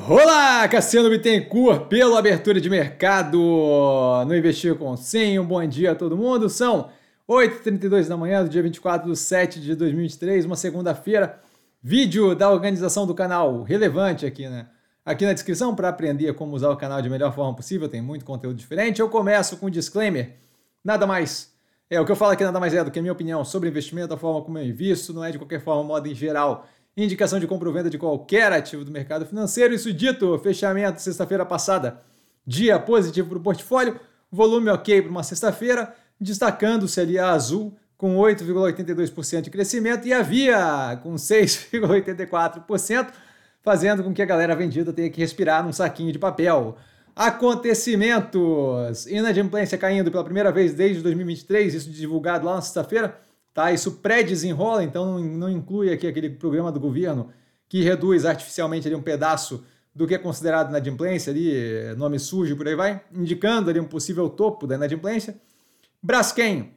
Olá, Cassiano Bittencourt, pela abertura de mercado no Investir com Sim. Um bom dia a todo mundo. São 8h32 da manhã do dia 24 de 7 de 2023, uma segunda-feira. Vídeo da organização do canal relevante aqui, né? Aqui na descrição para aprender como usar o canal de melhor forma possível, tem muito conteúdo diferente. Eu começo com um disclaimer. Nada mais. É, o que eu falo aqui nada mais é do que a minha opinião sobre investimento, a forma como eu invisto, não é de qualquer forma, modo em geral indicação de compra ou venda de qualquer ativo do mercado financeiro. Isso dito, fechamento sexta-feira passada, dia positivo para o portfólio, volume ok para uma sexta-feira, destacando-se ali a Azul com 8,82% de crescimento e a Via com 6,84%, fazendo com que a galera vendida tenha que respirar num saquinho de papel. Acontecimentos: inadimplência caindo pela primeira vez desde 2023, isso divulgado lá na sexta-feira Tá? Isso pré-desenrola, então não, inclui aqui aquele programa do governo que reduz artificialmente ali um pedaço do que é considerado inadimplência, ali, nome sujo por aí vai, indicando ali um possível topo da inadimplência. Braskem,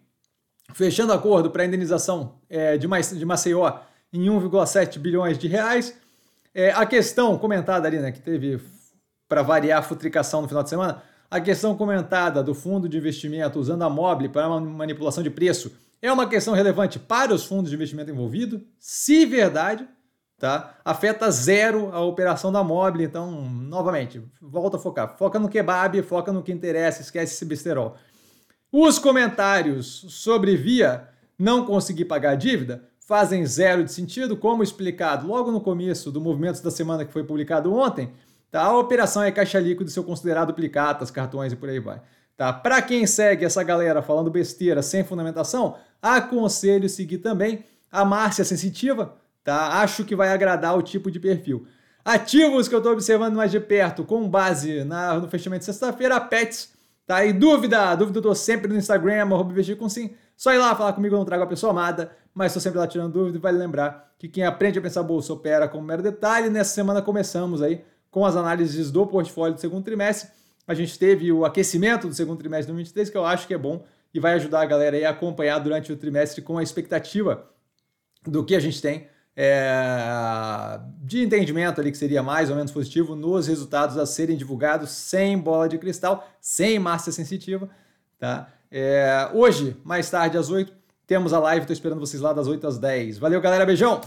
fechando acordo para indenização é, de, de Maceió em 1,7 bilhões de reais. É, a questão comentada ali, né, que teve para variar a futricação no final de semana, a questão comentada do fundo de investimento usando a Mobile para manipulação de preço é uma questão relevante para os fundos de investimento envolvidos, se verdade, tá? Afeta zero a operação da Mobile, então, novamente, volta a focar. Foca no kebab, foca no que interessa, esquece esse besterol. Os comentários sobre Via não conseguir pagar dívida fazem zero de sentido, como explicado logo no começo do movimento da semana que foi publicado ontem. Tá? A operação é caixa líquido, seu considerado plicatas, cartões e por aí vai. Tá? Para quem segue essa galera falando besteira sem fundamentação, aconselho seguir também a Márcia Sensitiva, tá? Acho que vai agradar o tipo de perfil. Ativos que eu estou observando mais de perto, com base na, no fechamento de sexta-feira, a Pets, tá? E dúvida, dúvida eu tô sempre no Instagram, arroba com sim. Só ir lá falar comigo, eu não trago a pessoa amada, mas estou sempre lá tirando dúvida e vale lembrar que quem aprende a pensar bolsa opera com um mero detalhe. Nessa semana começamos aí com as análises do portfólio do segundo trimestre a gente teve o aquecimento do segundo trimestre de 2023, que eu acho que é bom e vai ajudar a galera a acompanhar durante o trimestre com a expectativa do que a gente tem é, de entendimento ali que seria mais ou menos positivo nos resultados a serem divulgados sem bola de cristal, sem massa sensitiva. Tá? É, hoje, mais tarde, às 8, temos a live. Estou esperando vocês lá das 8 às 10. Valeu, galera. Beijão!